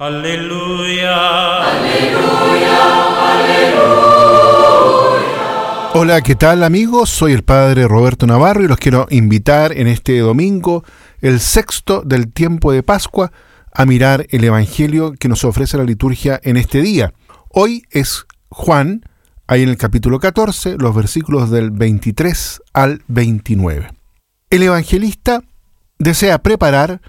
Aleluya. Aleluya, aleluya. Hola, ¿qué tal amigos? Soy el Padre Roberto Navarro y los quiero invitar en este domingo, el sexto del tiempo de Pascua, a mirar el Evangelio que nos ofrece la liturgia en este día. Hoy es Juan, ahí en el capítulo 14, los versículos del 23 al 29. El evangelista desea preparar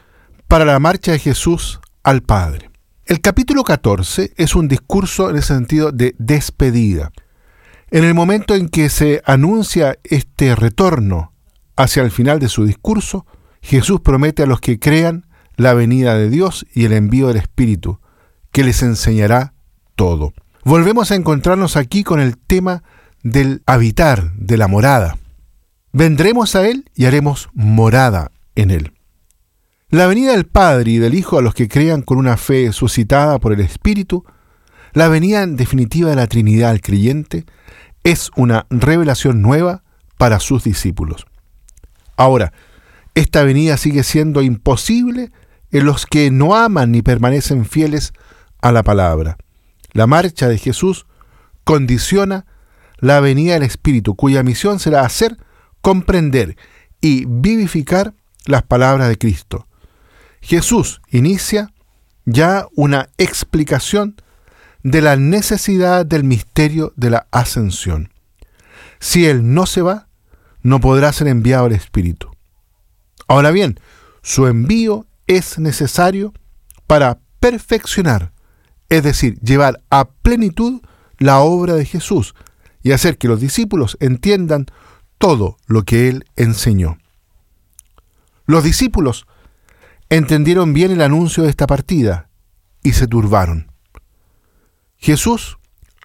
para la marcha de Jesús al Padre. El capítulo 14 es un discurso en el sentido de despedida. En el momento en que se anuncia este retorno hacia el final de su discurso, Jesús promete a los que crean la venida de Dios y el envío del Espíritu, que les enseñará todo. Volvemos a encontrarnos aquí con el tema del habitar, de la morada. Vendremos a Él y haremos morada en Él. La venida del Padre y del Hijo a los que crean con una fe suscitada por el Espíritu, la venida en definitiva de la Trinidad al creyente, es una revelación nueva para sus discípulos. Ahora, esta venida sigue siendo imposible en los que no aman ni permanecen fieles a la palabra. La marcha de Jesús condiciona la venida del Espíritu, cuya misión será hacer, comprender y vivificar las palabras de Cristo. Jesús inicia ya una explicación de la necesidad del misterio de la ascensión. Si Él no se va, no podrá ser enviado el Espíritu. Ahora bien, su envío es necesario para perfeccionar, es decir, llevar a plenitud la obra de Jesús y hacer que los discípulos entiendan todo lo que Él enseñó. Los discípulos entendieron bien el anuncio de esta partida y se turbaron. Jesús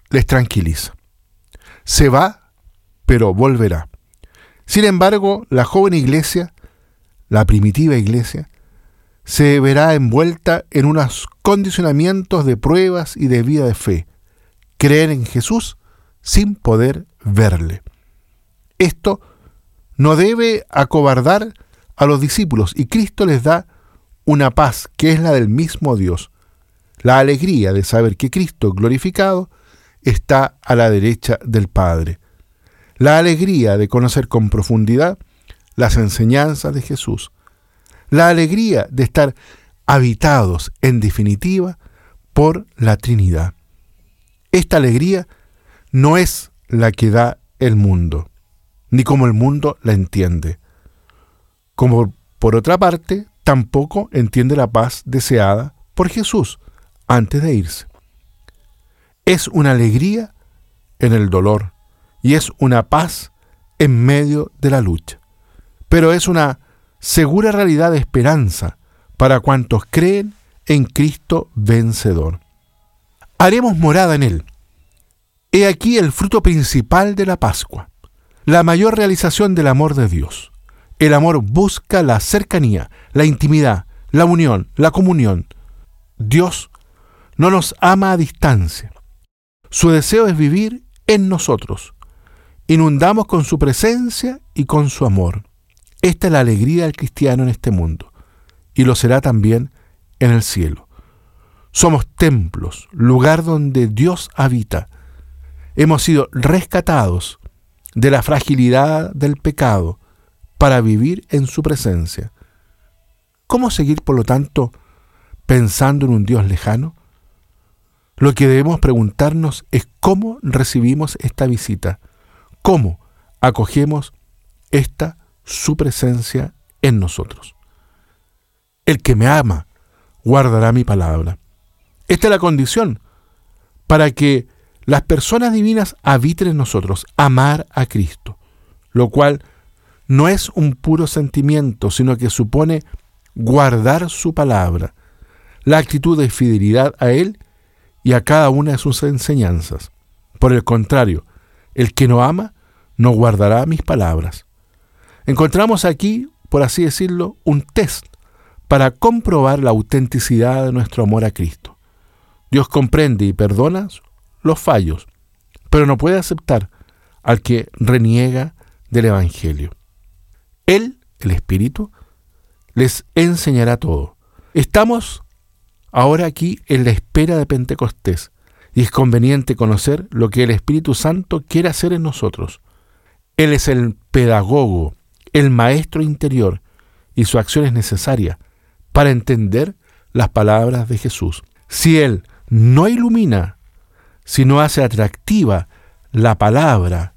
les tranquiliza. Se va, pero volverá. Sin embargo, la joven iglesia, la primitiva iglesia, se verá envuelta en unos condicionamientos de pruebas y de vida de fe. Creer en Jesús sin poder verle. Esto no debe acobardar a los discípulos y Cristo les da una paz que es la del mismo Dios, la alegría de saber que Cristo glorificado está a la derecha del Padre, la alegría de conocer con profundidad las enseñanzas de Jesús, la alegría de estar habitados, en definitiva, por la Trinidad. Esta alegría no es la que da el mundo, ni como el mundo la entiende. Como por otra parte, tampoco entiende la paz deseada por Jesús antes de irse. Es una alegría en el dolor y es una paz en medio de la lucha. Pero es una segura realidad de esperanza para cuantos creen en Cristo vencedor. Haremos morada en Él. He aquí el fruto principal de la Pascua, la mayor realización del amor de Dios. El amor busca la cercanía, la intimidad, la unión, la comunión. Dios no nos ama a distancia. Su deseo es vivir en nosotros. Inundamos con su presencia y con su amor. Esta es la alegría del cristiano en este mundo, y lo será también en el cielo. Somos templos, lugar donde Dios habita. Hemos sido rescatados de la fragilidad del pecado para vivir en su presencia. ¿Cómo seguir, por lo tanto, pensando en un Dios lejano? Lo que debemos preguntarnos es cómo recibimos esta visita, cómo acogemos esta su presencia en nosotros. El que me ama guardará mi palabra. Esta es la condición para que las personas divinas habiten en nosotros, amar a Cristo, lo cual no es un puro sentimiento, sino que supone guardar su palabra, la actitud de fidelidad a Él y a cada una de sus enseñanzas. Por el contrario, el que no ama no guardará mis palabras. Encontramos aquí, por así decirlo, un test para comprobar la autenticidad de nuestro amor a Cristo. Dios comprende y perdona los fallos, pero no puede aceptar al que reniega del Evangelio. Él, el Espíritu, les enseñará todo. Estamos ahora aquí en la espera de Pentecostés. Y es conveniente conocer lo que el Espíritu Santo quiere hacer en nosotros. Él es el pedagogo, el maestro interior, y su acción es necesaria para entender las palabras de Jesús. Si Él no ilumina, si no hace atractiva la palabra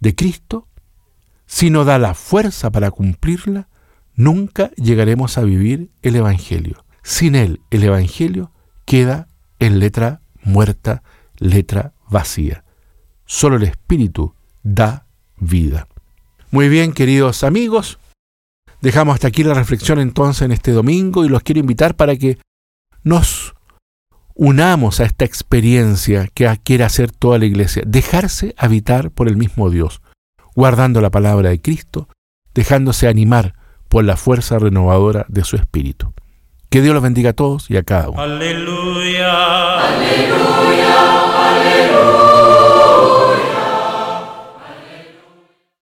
de Cristo, si no da la fuerza para cumplirla, nunca llegaremos a vivir el Evangelio. Sin Él, el Evangelio queda en letra muerta, letra vacía. Solo el Espíritu da vida. Muy bien, queridos amigos, dejamos hasta aquí la reflexión entonces en este domingo y los quiero invitar para que nos unamos a esta experiencia que quiere hacer toda la iglesia, dejarse habitar por el mismo Dios, guardando la palabra de Cristo, dejándose animar por la fuerza renovadora de su espíritu. Que Dios los bendiga a todos y a cada uno. Aleluya, aleluya, aleluya.